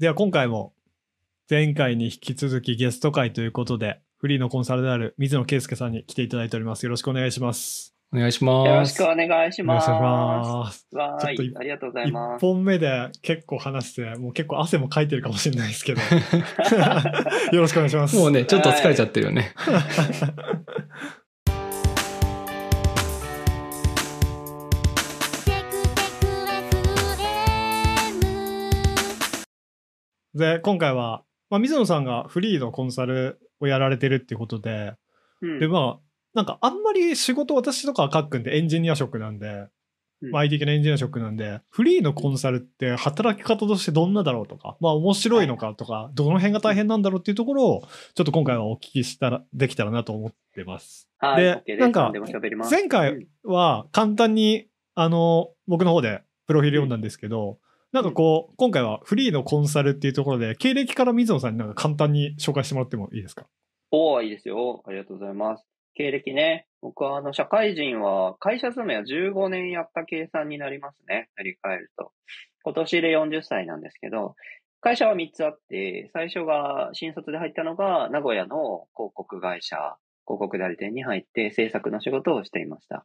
では今回も前回に引き続きゲスト会ということで、フリーのコンサルである水野圭介さんに来ていただいております。よろしくお願いします。お願いします。よろしくお願いします。よろしくお願いします。わーい、ちょっとありがとうございま1す。本目で結構話して、もう結構汗もかいてるかもしれないですけど、よろしくお願いします。もうね、ちょっと疲れちゃってるよね。で、今回は、まあ、水野さんがフリーのコンサルをやられてるっていうことで、うんで、まあ、なんかあんまり仕事、私とかはカックンってエンジニア職なんで、うんまあ、IT 系のエンジニア職なんで、フリーのコンサルって働き方としてどんなだろうとか、まあ面白いのかとか、どの辺が大変なんだろうっていうところを、ちょっと今回はお聞きしたら、できたらなと思ってます。はい、で OK。なんか。前回は簡単に、あの、僕の方でプロフィール読んだんですけど、なんかこう、今回はフリーのコンサルっていうところで、経歴から水野さんになんか簡単に紹介してもらってもいいですか？おー、いいですよ。ありがとうございます。経歴ね。僕は、あの、社会人は、会社勤めは15年やった計算になりますね。振り返ると。今年で40歳なんですけど、会社は3つあって、最初が、新卒で入ったのが、名古屋の広告会社、広告代理店に入って制作の仕事をしていました。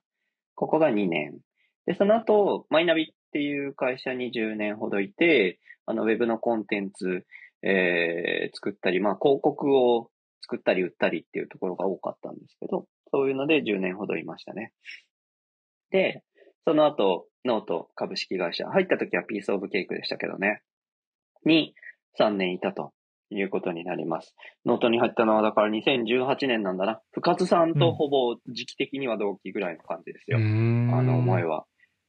ここが2年。で、その後、マイナビっていう会社に10年ほどいて、あの、ウェブのコンテンツ、えー作ったり、まあ、広告を作ったり売ったりっていうところが多かったんですけど、そういうので10年ほどいましたね。で、その後、ノート株式会社、入った時はピースオブケークでしたけどね、に3年いたということになります。ノートに入ったのはだから2018年なんだな。深津さんとほぼ時期的には同期ぐらいの感じですよ。あの思いは。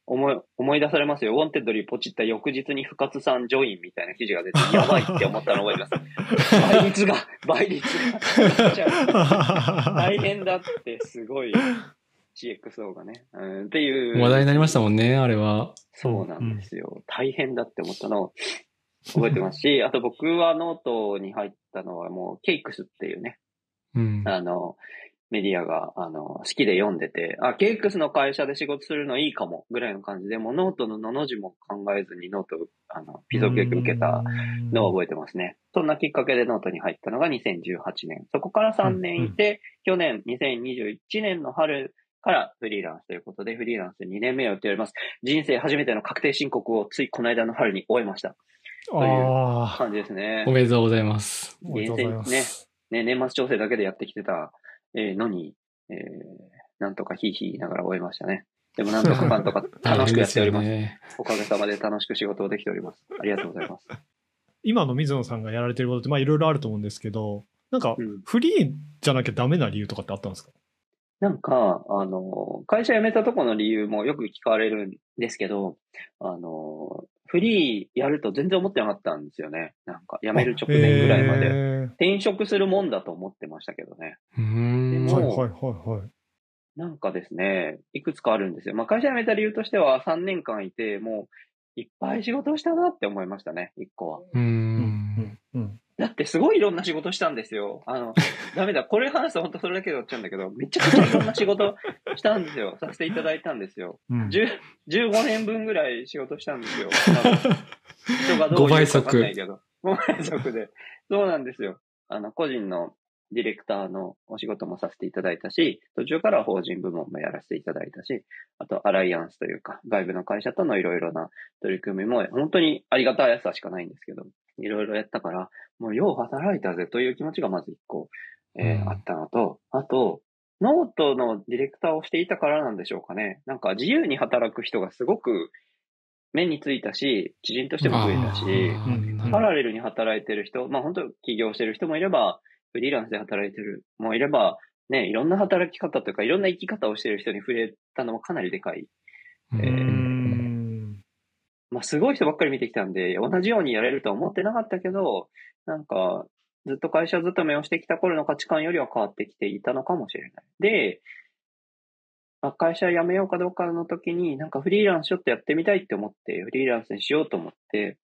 は。思い、思い出されますよ。 Wantedly ポチった翌日に深津さんジョインみたいな記事が出て、やばいって思ったのを覚えてます。倍率が、倍率が。大変だって、すごい CXO がね。うん、っていう。話題になりましたもんね、あれは。そうなんですよ。大変だって思ったのを覚えてますし、あと僕はノートに入ったのはもう cakes っていうね、うん。あの、メディアが、あの、好きで読んでて、あ、 cakes の会社で仕事するのいいかも、ぐらいの感じで、もうノートののの字も考えずに note、あの、ピゾケ受けたのを覚えてますね。そんなきっかけでノートに入ったのが2018年。そこから3年いて、去年2021年の春からフリーランスということで、フリーランス2年目をやっております。人生初めての確定申告をついこの間の春に終えました。ああ、感じですね。おめでとうございます。おめでとうございます。ね、年末調整だけでやってきてた、えーのに、えーなんとかヒーヒー言いながら終えましたね。でもなんとかかんとか楽しくやっております。ね。おかげさまで楽しく仕事をできております。ありがとうございます。今の水野さんがやられてることって、まあいろいろあると思うんですけど、なんかうんフリーじゃなきゃダメな理由とかってあったんですか？なんか、あの、会社辞めたとこの理由もよく聞かれるんですけど、あの、フリーやると全然思ってなかったんですよね。なんか、辞める直前ぐらいまで。へ転職するもんだと思ってましたけどね。うーん。ーもはいはいはいはい。なんかですね、いくつかあるんですよ。まあ、会社辞めた理由としては3年間いて、もう、いっぱい仕事をしたなって思いましたね、1個は。うー。うんんうんだってすごいいろんな仕事したんですよ。あの、ダメだ。これ話すと本当それだけで終わっちゃうんだけど、めちゃくちゃいろんな仕事したんですよ。させていただいたんですよ。うん10 15年分ぐらい仕事したんですよ。人がどう5倍いうかわか速んないけど。5倍速で。そうなんですよ。あの、個人のディレクターのお仕事もさせていただいたし、途中から法人部門もやらせていただいたし、あとアライアンスというか、外部の会社とのいろいろな取り組みも、本当にありがたいさしかないんですけど、いろいろやったから、もうよう働いたぜという気持ちがまず一個、えーうんあったのと、あと、ノートのディレクターをしていたからなんでしょうかね。なんか自由に働く人がすごく目についたし、知人としても増えたし、パラレルに働いてる人、まあ本当起業してる人もいれば、フリーランスで働いてるもいれば、ね、いろんな働き方というか、いろんな生き方をしてる人に触れたのもかなりでかい。ううーまあすごい人ばっかり見てきたんで、同じようにやれるとは思ってなかったけど、なんか、ずっと会社勤めをしてきた頃の価値観よりは変わってきていたのかもしれない。で、あ会社辞めようかどうかの時に、なんかフリーランスちょっとやってみたいって思って、フリーランスにしようと思って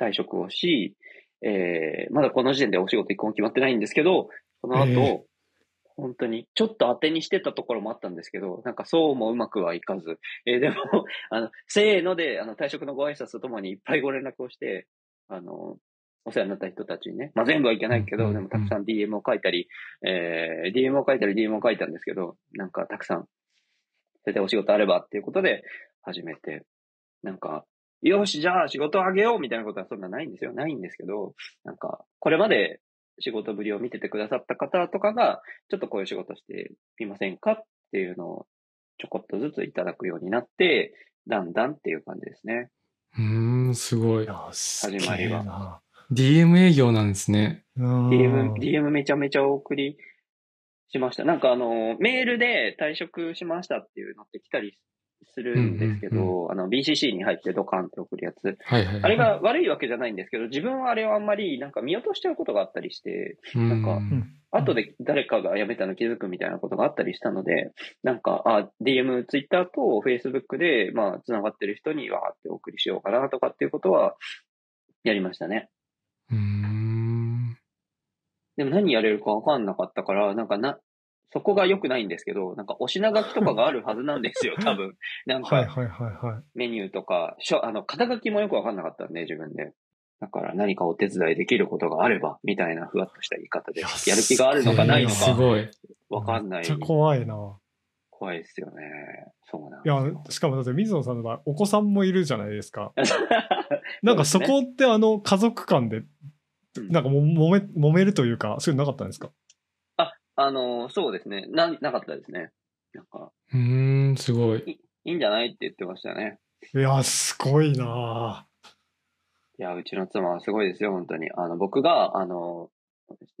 退職をし、えー、まだこの時点でお仕事一個も決まってないんですけど、その後、えー本当に、ちょっと当てにしてたところもあったんですけど、なんかそうもうまくはいかず、えーでも、あの、せーので、あの、退職のご挨拶とともにいっぱいご連絡をして、あの、お世話になった人たちにね、まあ全部はいけないけど、うんでもたくさん DM を書いたり、えー、DM を書いたり DM を書いたんですけど、なんかたくさん、それでお仕事あればっていうことで始めて、なんか、よし、じゃあ仕事をあげようみたいなことはそんなないんですよ。ないんですけど、なんか、これまで仕事ぶりを見ててくださった方とかが、ちょっとこういう仕事してみませんかっていうのをちょこっとずついただくようになって、だんだんっていう感じですね。うーん、すごい。始まりは。DM 営業なんですね。うん DM、DM めちゃめちゃお送りしました。なんかあの、メールで退職しましたっていうのって来たりするんですけど、うんあの、BCC に入ってドカンって送るやつ。はいはいはい。あれが悪いわけじゃないんですけど、自分はあれをあんまりなんか見落としちゃうことがあったりして、うん、なんかうん後で誰かが辞めたの気づくみたいなことがあったりしたので、なんか、あ、DM、Twitter と Facebook で、まあ、繋がってる人にわーってお送りしようかなとかっていうことは、やりましたね。うーん。でも何やれるかわかんなかったから、なんかな、そこが良くないんですけど、なんかお品書きとかがあるはずなんですよ、多分。なんかはいはいはいはい。メニューとか、しょあの、肩書きもよくわかんなかったんで、自分で。だから何かお手伝いできることがあれば、みたいなふわっとした言い方で、いややる気があるのかないのか、すごい。わかんないめっちゃ。怖いな。怖いですよね。そうなんいや、しかもだって水野さんの場合、お子さんもいるじゃないですか。なんかそこってあの家族間で、うんなんかも揉め、揉めるというか、そういうのなかったんですか？あの、そうですね。な、なかったですね。なんか、うーん、すごい。いいんじゃないって言ってましたね。いや、すごいないや、うちの妻はすごいですよ、本当に。あの、僕が、あの、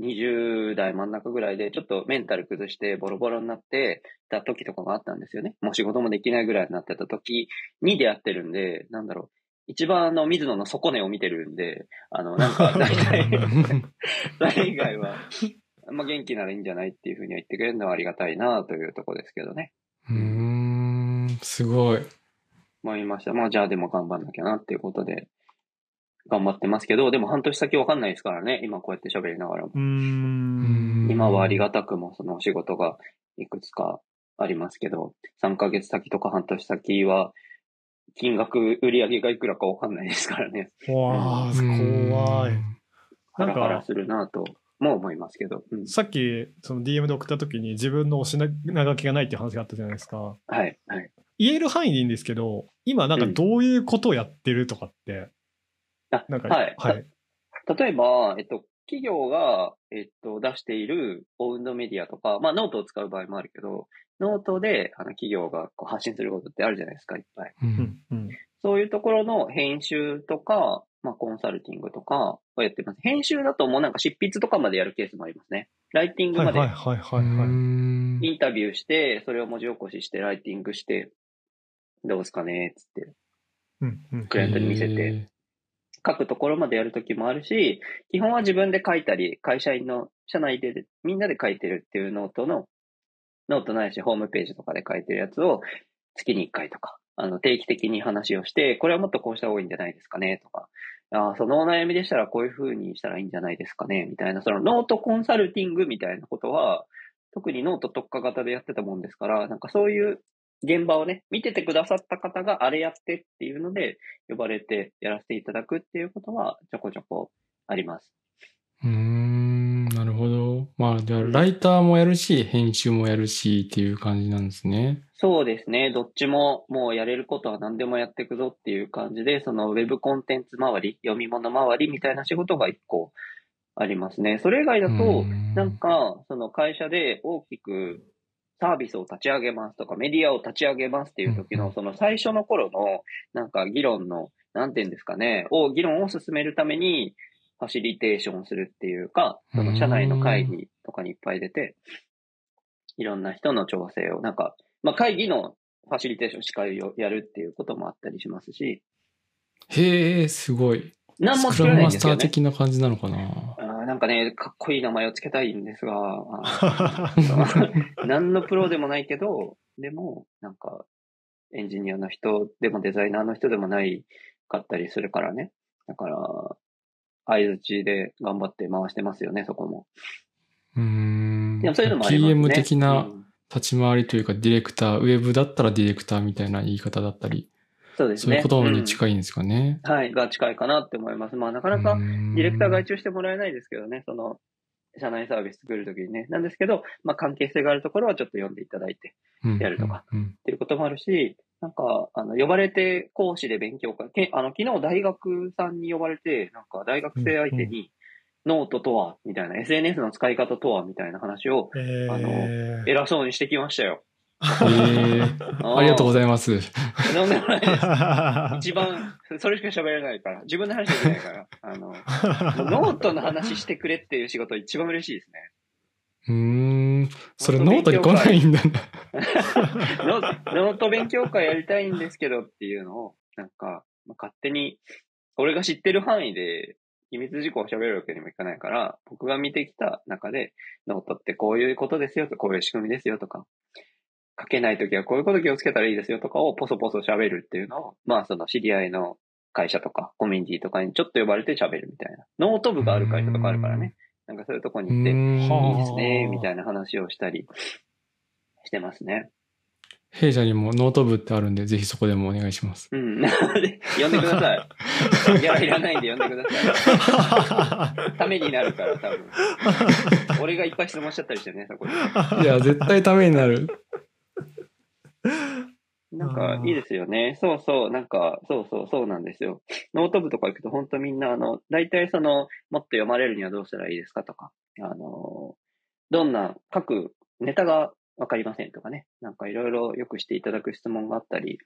20代真ん中ぐらいで、ちょっとメンタル崩してボロボロになってた時とかがあったんですよね。もう仕事もできないぐらいになってた時に出会ってるんで、なんだろう。一番あの、水野の底根を見てるんで、あの、なんか、大体、それ以外は、まあ、元気ならいいんじゃないっていうふうには言ってくれるのはありがたいなというところですけどね。うーん、すごい。思いました。まあ、じゃあでも頑張んなきゃなっていうことで、頑張ってますけど、でも半年先わかんないですからね。今こうやって喋りながらも。うーん。今はありがたくもそのお仕事がいくつかありますけど、3ヶ月先とか半年先は、金額、売り上げがいくらかわかんないですからね。わーん怖い。ハなんかラハラするなとも思いますけど。うん、さっき、その DM で送った時に自分のお品書きがないっていう話があったじゃないですか。はい、はい。言える範囲でいいんですけど、今なんかどういうことをやってるとかって、あ、なんか、はい。はい。例えば、えっと、企業が、えっと、出しているオウンドメディアとか、まあ、ノートを使う場合もあるけど、ノートで、あの、企業がこう発信することってあるじゃないですか、いっぱい。ううんん、うん。そういうところの編集とか、まあ、コンサルティングとかをやってます。編集だともうなんか執筆とかまでやるケースもありますね。ライティングまではいはいはいはい、インタビューして、それを文字起こしして、ライティングして、どうですかねつって、うんうん。クライアントに見せへて、ー。書くところまでやるときもあるし、基本は自分で書いたり、会社員の社内でみんなで書いてるっていうノートの、ノートないしホームページとかで書いてるやつを月に1回とか、あの定期的に話をして、これはもっとこうした方がいいんじゃないですかねとか、あーそのお悩みでしたらこういう風にしたらいいんじゃないですかねみたいな、そのノートコンサルティングみたいなことは、特にノート特化型でやってたもんですから、なんかそういう現場をね、見ててくださった方があれやってっていうので、呼ばれてやらせていただくっていうことはちょこちょこあります。うーん、なるほど。まあ、じゃあ、ライターもやるし、編集もやるしっていう感じなんですね。そうですね。どっちももうやれることは何でもやっていくぞっていう感じで、そのウェブコンテンツ周り、読み物周りみたいな仕事が一個ありますね。それ以外だと、うんなんか、その会社で大きくサービスを立ち上げますとか、メディアを立ち上げますっていう時の、その最初の頃の、なんか議論の、なんていうんですかね、を、議論を進めるために、ファシリテーションするっていうか、その社内の会議とかにいっぱい出て、いろんな人の調整を、なんか、まあ会議のファシリテーション司会をやるっていうこともあったりしますし、へえ、すごい。何も作れスクラムマスターないんですよね。的な感じなのかな？あーなんかね、かっこいい名前をつけたいんですが、何のプロでもないけど、でも、なんか、エンジニアの人でもデザイナーの人でもないかったりするからね。だから、相づちで頑張って回してますよね、そこも。うーん。でもそういうのもありますね。PM 的うなん立ち回りというか、ディレクター、ウェブだったらディレクターみたいな言い方だったりそうですね。そういうことうんに近いんですかね。はい、が近いかなって思います。まあ、なかなか、ディレクター外注してもらえないですけどね、その、社内サービス作るときにね。なんですけど、まあ、関係性があるところはちょっと読んでいただいてやるとかうん。っていうこともあるし、なんか、あの、呼ばれて講師で勉強会、けあの、昨日大学さんに呼ばれて、なんか大学生相手に、ノートとは、みたいな、SNS の使い方とは、みたいな話をえあのー、偉そうにしてきましたよ。えー ありがとうございます。す。とんでもないです。一番、それしか喋れないから、自分の話できないから、あの、ノートの話してくれっていう仕事一番嬉しいですね。うーん。それノートに来ないんだな。ノート勉強会 やりたいんですけどっていうのを、なんか、勝手に、俺が知ってる範囲で、秘密事項を喋るわけにもいかないから、僕が見てきた中で、ノートってこういうことですよと、こういう仕組みですよとか、書けないときはこういうこと気をつけたらいいですよとかをポソポソ喋るっていうのを、まあその知り合いの会社とかコミュニティとかにちょっと呼ばれて喋るみたいな。ノート部がある会社とかあるからね。なんかそういうとこに行って、いいはあですね、みたいな話をしたりしてますね。弊社にもノート部ってあるんで、ぜひそこでもお願いします。うん。呼んでください。ギャラいらないんで呼んでください。ためになるから、多分。俺がいっぱい質問しちゃったりしてね、そこで。いや、絶対ためになる。なんか、いいですよね。そうそう、なんか、そうそう、そうなんですよ。ノート部とか行くと、本当みんな、あの、大体その、もっと読まれるにはどうしたらいいですかとか、あの、どんな、書くネタがわかりませんとかね。なんかいろいろよくしていただく質問があったり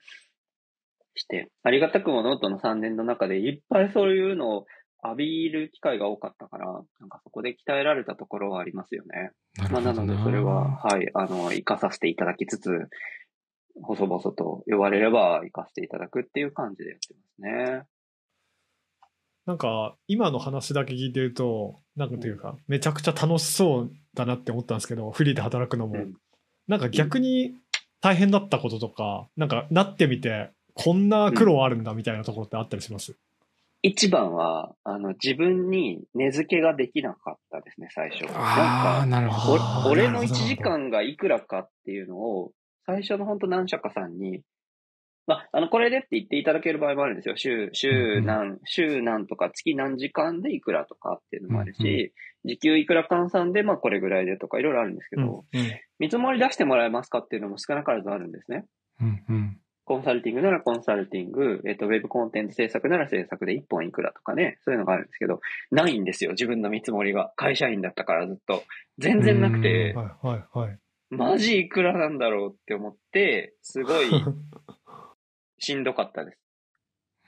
して、ありがたくもノートの3年の中でいっぱいそういうのを浴びる機会が多かったから、なんかそこで鍛えられたところはありますよね。なるまあ、な。ので、それは、はい、あの、活かさせていただきつつ、細々と呼ばれれば活かせていただくっていう感じでやってますね。なんか、今の話だけ聞いてると、なんかというか、めちゃくちゃ楽しそうだなって思ったんですけど、フリーで働くのも。うんなんか逆に大変だったこととか、なんかなってみて、こんな苦労あるんだみたいなところってあったりします、一番は、あの、自分に根付けができなかったですね、最初。ああ、なるほど。俺の1なるほど時間がいくらかっていうのを、最初の本当何社かさんに、まあ、あの、これでって言っていただける場合もあるんですよ。週、週何、週何とか月何時間でいくらとかっていうのもあるし、時給いくら換算で、まあこれぐらいでとかいろいろあるんですけうんど、見積もり出してもらえますかっていうのも少なからずあるんですね。コンサルティングならコンサルティング、えっ、と、ウェブコンテンツ制作なら制作で1本いくらとかね、そういうのがあるんですけど、ないんですよ、自分の見積もりが。会社員だったからずっと。全然なくて、はいはいはい。マジいくらなんだろうって思って、すごい しんどかったです。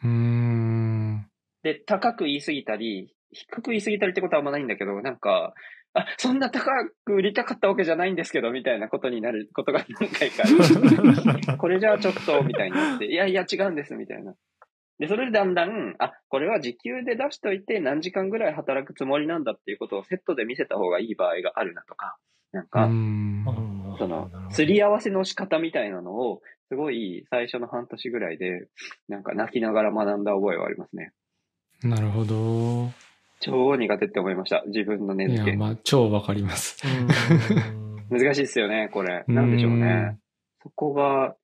うーん。で、高く言い過ぎたり、低く言い過ぎたりってことはあんまないんだけど、なんか、あ、そんな高く売りたかったわけじゃないんですけど、みたいなことになることが何回かある。これじゃあちょっと、みたいになって、いやいや違うんです、みたいな。で、それでだんだん、あ、これは時給で出しといて何時間ぐらい働くつもりなんだっていうことをセットで見せた方がいい場合があるなとか、なんうか、ん。その釣り合わせの仕方みたいなのを、すごい最初の半年ぐらいで、なんか泣きながら学んだ覚えはありますね。なるほど。超苦手って思いました。自分の根いや、付け。まあ、超わかります。うん 難しいですよね、これ。なんでしょうね。そこが、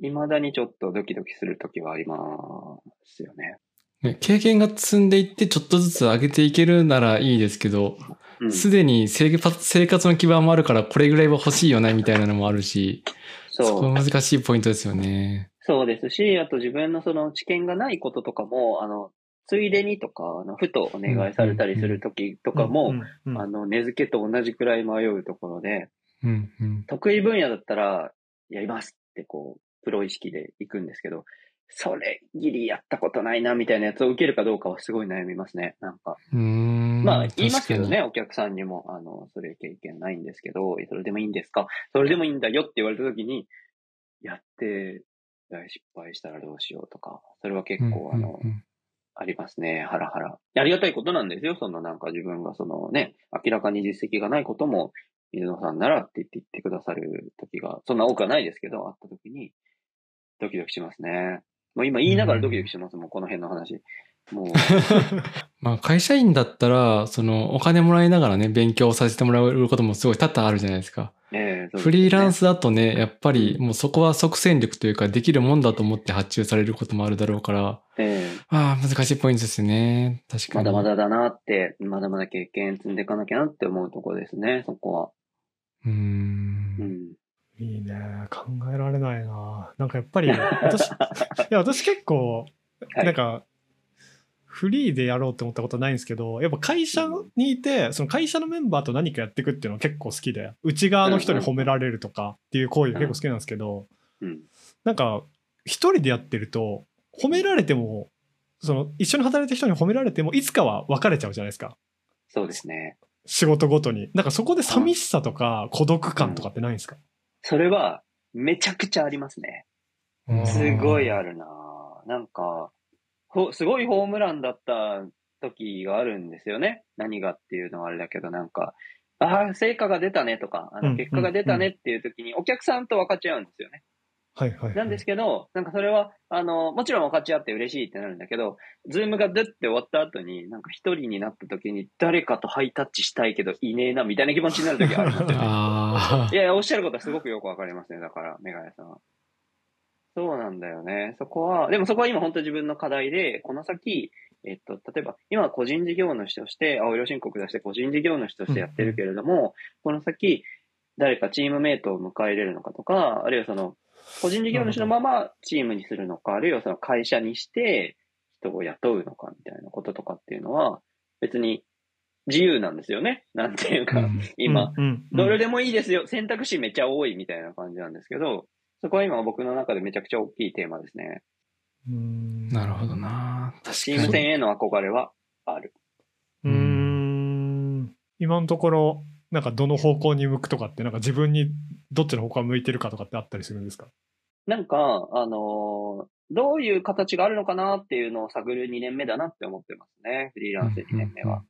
未だにちょっとドキドキするときはありますよね。ね、経験が積んでいってちょっとずつ上げていけるならいいですけど、うん、すでに生活の基盤もあるからこれぐらいは欲しいよねみたいなのもあるし、そそう。こ難しいポイントですよね。そうですし、あと自分のその知見がないこととかも、あの、ついでにとか、あの、ふとお願いされたりするときとかも、うんうんあの、根付けと同じくらい迷うところで、うんうん。得意分野だったら、やりますってこう、プロ意識で行くんですけど、それぎりやったことないなみたいなやつを受けるかどうかはすごい悩みますね。なんか。んまあ、言いますけど。確ね、お客さんにも、あの、それ経験ないんですけど、それでもいいんですか？それでもいいんだよって言われたときに、やって、大失敗したらどうしようとか、それは結構、あの、ありますね。ハラハラ。ありがたいことなんですよ。そのなんか自分がそのね、明らかに実績がないことも、水野さんならって言って言ってくださる時が、そんな多くはないですけど、あった時に、ドキドキしますね。もう今言いながらドキドキしますもん、この辺の話。もう、まあ会社員だったら、そのお金もらいながらね、勉強させてもらうこともすごい多々あるじゃないですか。ええそうですねフリーランスだとね、やっぱりもうそこは即戦力というかできるもんだと思って発注されることもあるだろうから、ええああ、難しいポイントですね。確かに。まだまだだなって、まだまだ経験積んでいかなきゃなって思うところですね、そこは。うー。うんん。いいね。考えられないな。なんかやっぱり、私、いや、私結構、はいなんか、フリーでやろうって思ったことないんですけど、やっぱ会社にいて、その会社のメンバーと何かやっていくっていうのは結構好きで、内側の人に褒められるとかっていう行為が結構好きなんですけど、うん。なんか、一人でやってると、褒められても、その、一緒に働いた人に褒められても、いつかは別れちゃうじゃないですか。そうですね。仕事ごとに。なんかそこで寂しさとか孤独感とかってないんですか、それは、めちゃくちゃありますね。うんすごいあるななんか、ほすごいホームランだった時があるんですよね。何がっていうのはあれだけど、なんか、ああ、成果が出たねとか、あうんの結果が出たねっていう時にお客さんと分かち合うんですよね。はいはいはい。なんですけど、なんかそれは、あの、もちろん分かち合って嬉しいってなるんだけど、ズームがドゥって終わった後に、なんか一人になった時に誰かとハイタッチしたいけどいねえなみたいな気持ちになる時があるんですよね。あいやいや、おっしゃることはすごくよくわかりますね。だから、メガネさんは。そうなんだよね。そこは、でもそこは今本当自分の課題で、この先、えっと、例えば、今は個人事業主として、青色申告出して個人事業主としてやってるけれども、この先、誰かチームメイトを迎え入れるのかとか、あるいはその、個人事業主のままチームにするのか、あるいはその会社にして人を雇うのかみたいなこととかっていうのは、別に自由なんですよね。なんていうあ。か、今、どれでもいいですよ。選択肢めっちゃ多いみたいな感じなんですけど、そこは今僕の中でめちゃくちゃ大きいテーマですね。うんなるほどな。チーム。戦への憧れはある。うーん今のところ、なんかどの方向に向くとかって、なんか自分にどっちの方向が向いてるかとかってあったりするんですか？なんか、あのーどういう形があるのかなっていうのを探る2年目だなって思ってますね。フリーランス2年目は。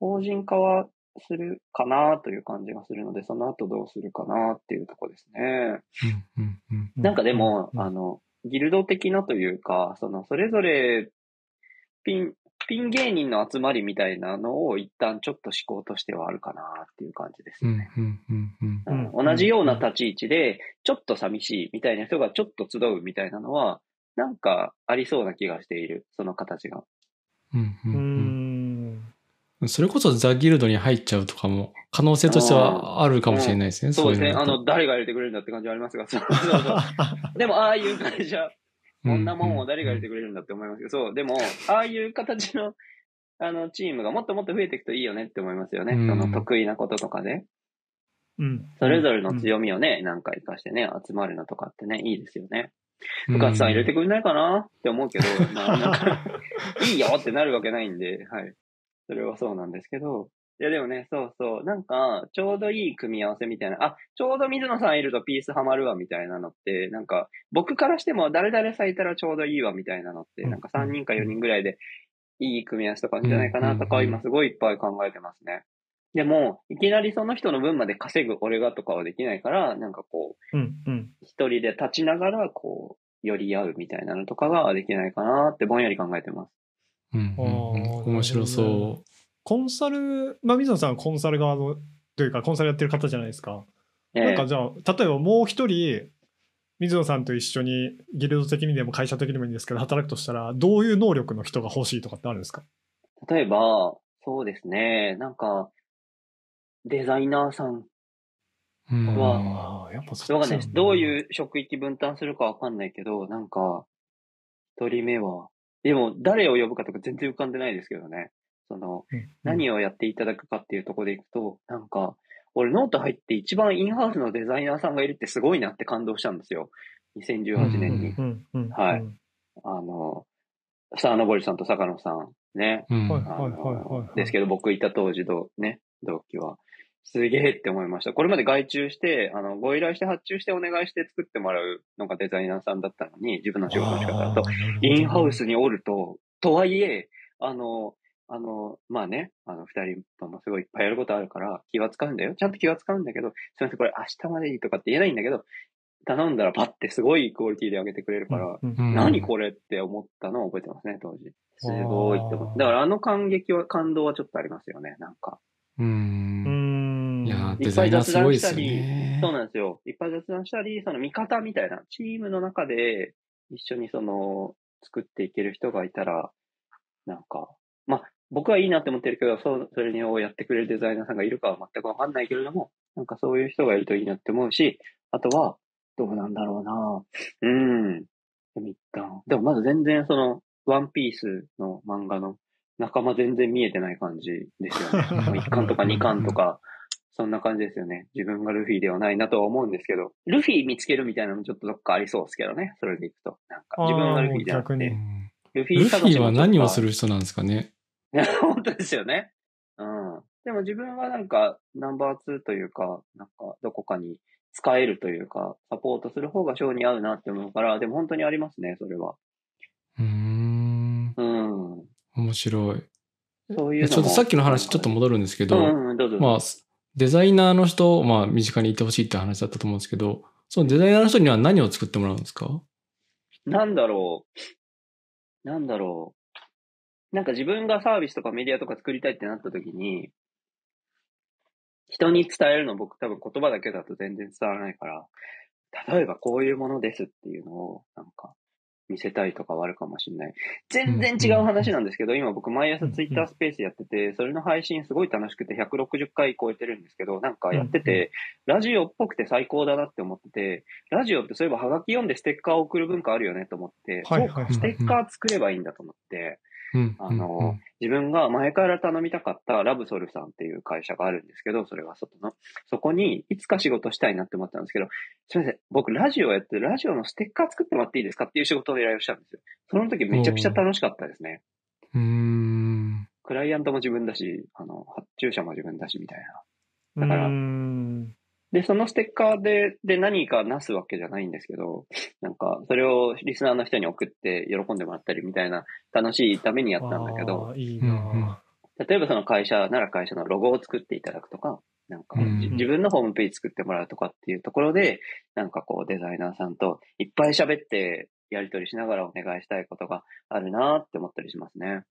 法人化はするかなという感じがするので、その後どうするかなっていうところですね。なんかでも、うんあの、ギルド的なというか、その、それぞれ、ピン、ピン芸人の集まりみたいなのを一旦ちょっと思考としてはあるかなっていう感じですね。うんうんうんうん同じような立ち位置で、ちょっと寂しいみたいな人がちょっと集うみたいなのは、なんかありそうな気がしている、その形が。うんううんうんんそれこそザ・ギルドに入っちゃうとかも可能性としてはあるかもしれないですね。そうですね。あの、誰が入れてくれるんだって感じはありますが、そうそうそう。でも、ああいう会社、こんなもんを誰が入れてくれるんだって思いますけど、そう、でも、ああいう形の、あの、チームがもっともっと増えていくといいよねって思いますよね。うんその得意なこととかで。うんそれぞれの強みをね、なんかしてね、集まるのとかってね、いいですよね。うん深津さん入れてくれないかなって思うけど、まあ、なんか、いいよってなるわけないんで、はい。それはそうなんですけど、いやでもね、そうそう、なんか、ちょうどいい組み合わせみたいな、あ、ちょうど水野さんいるとピースハマるわみたいなのって、なんか、僕からしても誰々さんいたらちょうどいいわみたいなのって、うんなん。か3人か4人ぐらいでいい組み合わせとかあるんじゃないかなとか、うん。今すごいいっぱい考えてますね。でも、いきなりその人の分まで稼ぐ俺がとかはできないから、なんかこう、うんうん。一人で立ちながら、こう、寄り合うみたいなのとかができないかなってぼんやり考えてます。うんうん面白そコンサル、まあ、水野さんはコンサル側の、というか、コンサルやってる方じゃないですか。ええなんかじゃあ、例えばもう一人、水野さんと一緒にギルド的にでも会社的にもいいんですけど、働くとしたら、どういう能力の人が欲しいとかってあるんですか？例えば、そうですね、なんか、デザイナーさん。う。うんはやっぱそわかんないです。どうういう職域分担するかわかんないけど、なんか、一人目は、でも誰を呼ぶかとか全然浮かんでないですけどね。その、ん、何をやっていただくかっていうところでいくと、なんか、俺ノート入って一番インハウスのデザイナーさんがいるってすごいなって感動したんですよ。2018年に。うんうんはいうんあの、沢登さんと坂野さんね。ですけど僕いた当時のね、同期は。すげえって思いました。これまで外注して、あの、ご依頼して発注してお願いして作ってもらうのがデザイナーさんだったのに、自分の仕事の仕方だと、インハウスにおると、とはいえ、あの、あの、まあね、あの、二人ともすごいいっぱいやることあるから、気は使うんだよ。ちゃんと気は使うんだけど、すいません、これ明日までいいとかって言えないんだけど、頼んだらパッてすごいクオリティで上げてくれるから、うんうん何これって思ったのを覚えてますね、当時。すごいって思って。だからあの感激は、感動はちょっとありますよね、なんか。う。うんんいやーいっぱい雑談したね。そうなんですよ。いっぱい雑談したり、その味方みたいな、チームの中で一緒にその、作っていける人がいたら、なんか、まあ、僕はいいなって思ってるけど、そう、それをやってくれるデザイナーさんがいるかは全くわかんないけれども、なんかそういう人がいるといいなって思うし、あとは、どうなんだろうなうん。でも一旦、でもまだ全然その、ワンピースの漫画の仲間全然見えてない感じですよね。もう1巻とか2巻とか、そんな感じですよね。自分がルフィではないなとは思うんですけど、ルフィ見つけるみたいなのもちょっとどっかありそうですけどね。それでいくと。なんか自分がルフィじゃなくて、うんルフィルフィは何をする人なんですかね？本当ですよね。うん。でも自分はなんか、ナンバー2というか、なんか、どこかに使えるというか、サポートする方が性に合うなって思うから、でも本当にありますね、それは。うーん。うん。面白い。そういうちょっとさっきの話ちょっと戻るんですけど、うんうん、ど。まあ、デザイナーの人を、まあ、身近にいてほしいって話だったと思うんですけど、そのデザイナーの人には何を作ってもらうんですか？なんだろう。なんだろう。なんか自分がサービスとかメディアとか作りたいってなった時に、人に伝えるの僕多分言葉だけだと全然伝わらないから、例えばこういうものですっていうのをなんか見せたいとかはあるかもしれない。全然違う話なんですけど、今僕毎朝ツイッタースペースやってて、それの配信すごい楽しくて160回超えてるんですけど、なんかやってて、ラジオっぽくて最高だなって思ってて、ラジオってそういえばハガキ読んでステッカーを送る文化あるよねと思って、はいはいはいそうか、ステッカー作ればいいんだと思って、うん。あの、自分が前から頼みたかったラブソルさんっていう会社があるんですけど、それが外の。そこにいつか仕事したいなって思ったんですけど、すみません、僕ラジオやってラジオのステッカー作ってもらっていいですかっていう仕事を依頼をしたんですよ。その時めちゃくちゃ楽しかったですね。うーん。クライアントも自分だし、あの、発注者も自分だしみたいな。だからうーんで、そのステッカーで、で何かなすわけじゃないんですけど、なんか、それをリスナーの人に送って喜んでもらったりみたいな楽しいためにやったんだけど、いいな例えばその会社なら会社のロゴを作っていただくとか、なんか、自分のホームページ作ってもらうとかっていうところで、なんかこうデザイナーさんといっぱい喋ってやり取りしながらお願いしたいことがあるなって思ったりしますね。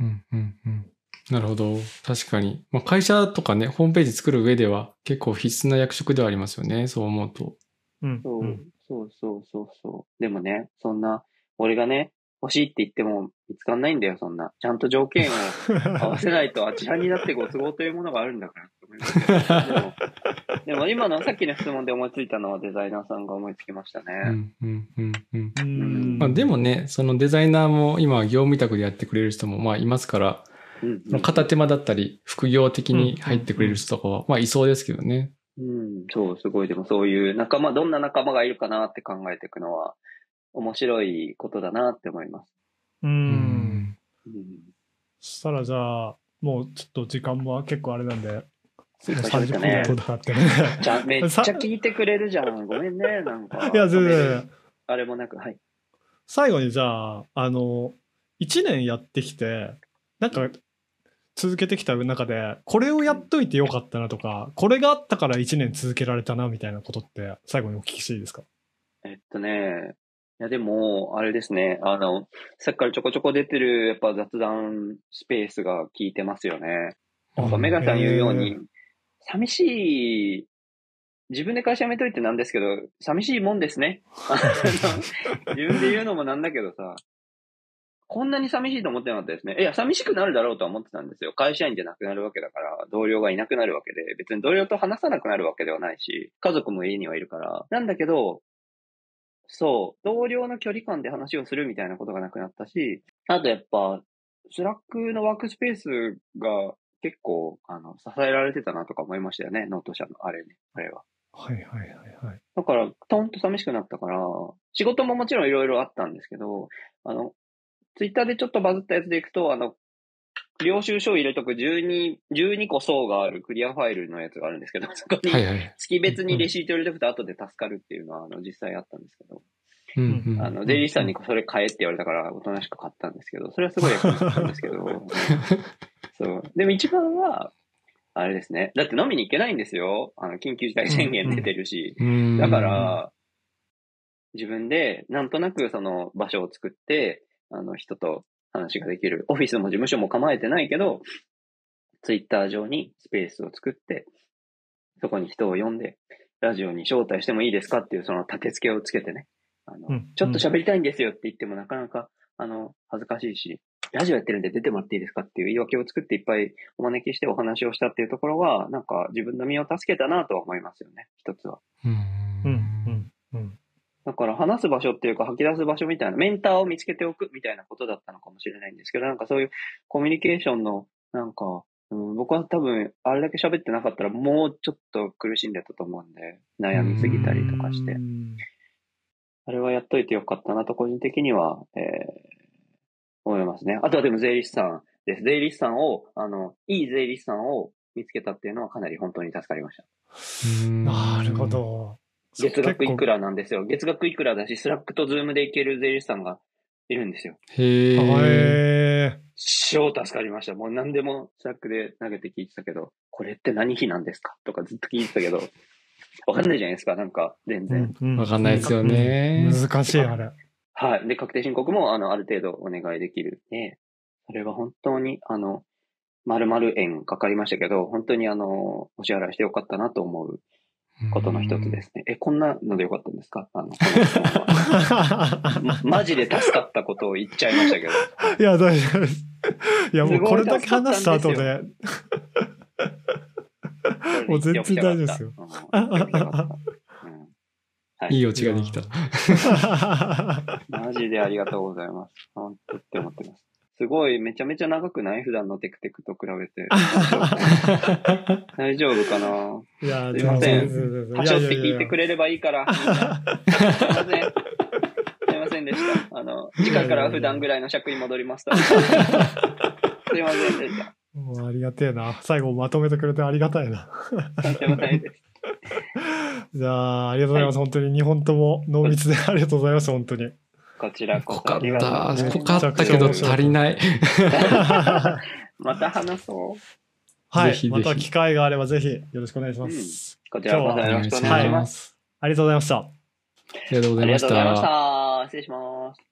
うん、うん、うん。なるほど。確かに。まあ、会社とかね、ホームページ作る上では結構必須な役職ではありますよね。そう思うと。うんそう、うんそうそうそうそう。でもね、そんな、俺がね、欲しいって言っても見つかんないんだよ、そんな。ちゃんと条件を 合わせないとあちらになってご都合というものがあるんだから でも、でも今のさっきの質問で思いついたのはデザイナーさんが思いつきましたね。うん、うん、うん、うん。うんまあ、でもね、そのデザイナーも今業務委託でやってくれる人もまあいますから、片手間だったり、副業的に入ってくれる人とかは、まあいそうですけどね。うん、そう、すごい、でもそういう仲間、どんな仲間がいるかなって考えていくのは、面白いことだなって思います。う。うんうん、そしたらじゃあ、もうちょっと時間も結構あれなんで、もう失礼しまし30分たね経ってね。じゃめっちゃ聞いてくれるじゃん。ごめんね、なんか。いや、全然。あれもなく、はい。最後にじゃあ、あの、1年やってきて、なんか、続けてきた中で、これをやっといてよかったなとか、これがあったから1年続けられたなみたいなことって、最後にお聞きしていいですか？えっとね、いやでも、あれですね、あの、さっきからちょこちょこ出てる、やっぱ雑談スペースが効いてますよね。なんかメガさん言うように、寂しい、自分で会社辞めといてなんですけど、寂しいもんですね。自分で言うのもなんだけどさ、こんなに寂しいと思ってなかったですね。いや、寂しくなるだろうとは思ってたんですよ。会社員じゃなくなるわけだから、同僚がいなくなるわけで、別に同僚と話さなくなるわけではないし、家族も家にはいるから。なんだけど、そう、同僚の距離感で話をするみたいなことがなくなったし、あとやっぱ、スラックのワークスペースが結構、あの、支えられてたなとか思いましたよね、ノート社のあれね、あれは。はいはいはいはい。だから、トンと寂しくなったから、仕事ももちろんいろいろあったんですけど、あの、ツイッターでちょっとバズったやつでいくと、あの、領収書を入れとく12、12個層があるクリアファイルのやつがあるんですけど、そこに。月別にレシート入れとくと後で助かるっていうのは、あの、実際あったんですけど、うんうんあの、税理士さんにそれ買えって言われたから、おとなしく買ったんですけど、それはすごい役に立ったんですけど、そう。でも一番は、あれですね。だって飲みに行けないんですよ。あの、緊急事態宣言出てるし。うんだか、ら、自分でなんとなくその場所を作って、あの人と話ができる。オフィスも事務所も構えてないけど、ツイッター上にスペースを作って、そこに人を呼んで、ラジオに招待してもいいですかっていうその立て付けをつけてね、あの、うんちょっと喋りたいんですよって言ってもなかなか、あの、恥ずかしいし、ラジオやってるんで出てもらっていいですかっていう言い訳を作っていっぱいお招きしてお話をしたっていうところは、なんか自分の身を助けたなとは思いますよね、一つは。うんうんうんうんだから話す場所っていうか吐き出す場所みたいな、メンターを見つけておくみたいなことだったのかもしれないんですけど、なんかそういうコミュニケーションの、なんか、うん、僕は多分、あれだけ喋ってなかったらもうちょっと苦しんでたと思うんで、悩みすぎたりとかしてう。んあれはやっといてよかったなと個人的には、えー、思いますね。あとはでも税理士さんです。税理士さんを、あの、いい税理士さんを見つけたっていうのはかなり本当に助かりました。うんなるほ。ど。月額いくららなんですよ。月額いくらだし、スラックとズームでいける税理士さんがいるんですよ。へえ。へ超助かりました。もう何でもスラックで投げて聞いてたけど、これって何費なんですか？とかずっと聞いてたけど、わかんないじゃないですか、なんか、全然。ーわかんないですよねうん難しい、あれ。はい。で、確定申告も、あの、ある程度お願いできる。ね。それは本当に、あの、丸々円かかりましたけど、本当にあの、お支払いしてよかったなと思うことの一つですね。え、こんなのでよかったんですか？あ の、マジで助かったことを言っちゃいましたけど。いや、大丈夫です。いや、もうこれだけ話した後で、もう全然大丈夫ですよ。いいいオチができた。マジでありがとうございます。本当って思ってます。すごい、めちゃめちゃ長くない？普段のテクテクと比べて。大丈夫かな？いや、すいません全然はしょって聞いてくれ。れればいいから。すいません。すいませんでした。あの、次回からは普段ぐらいの尺に戻りますと。すいませんでした。もうありがてえな。最後まとめてくれてありがたいな。とんでもないです。じゃあ、ありがとうございます。本当に2本とも濃密でありがとうございます。本当に。こちらこそ濃かった。濃かったけど足りない。また話そう。はい。ぜひぜひまた機会があればぜひよろしくお願いします。こちらこそよろしくお願いします。す。ありがとうございました。ありがとうございましありがとうございましたた。。失礼します。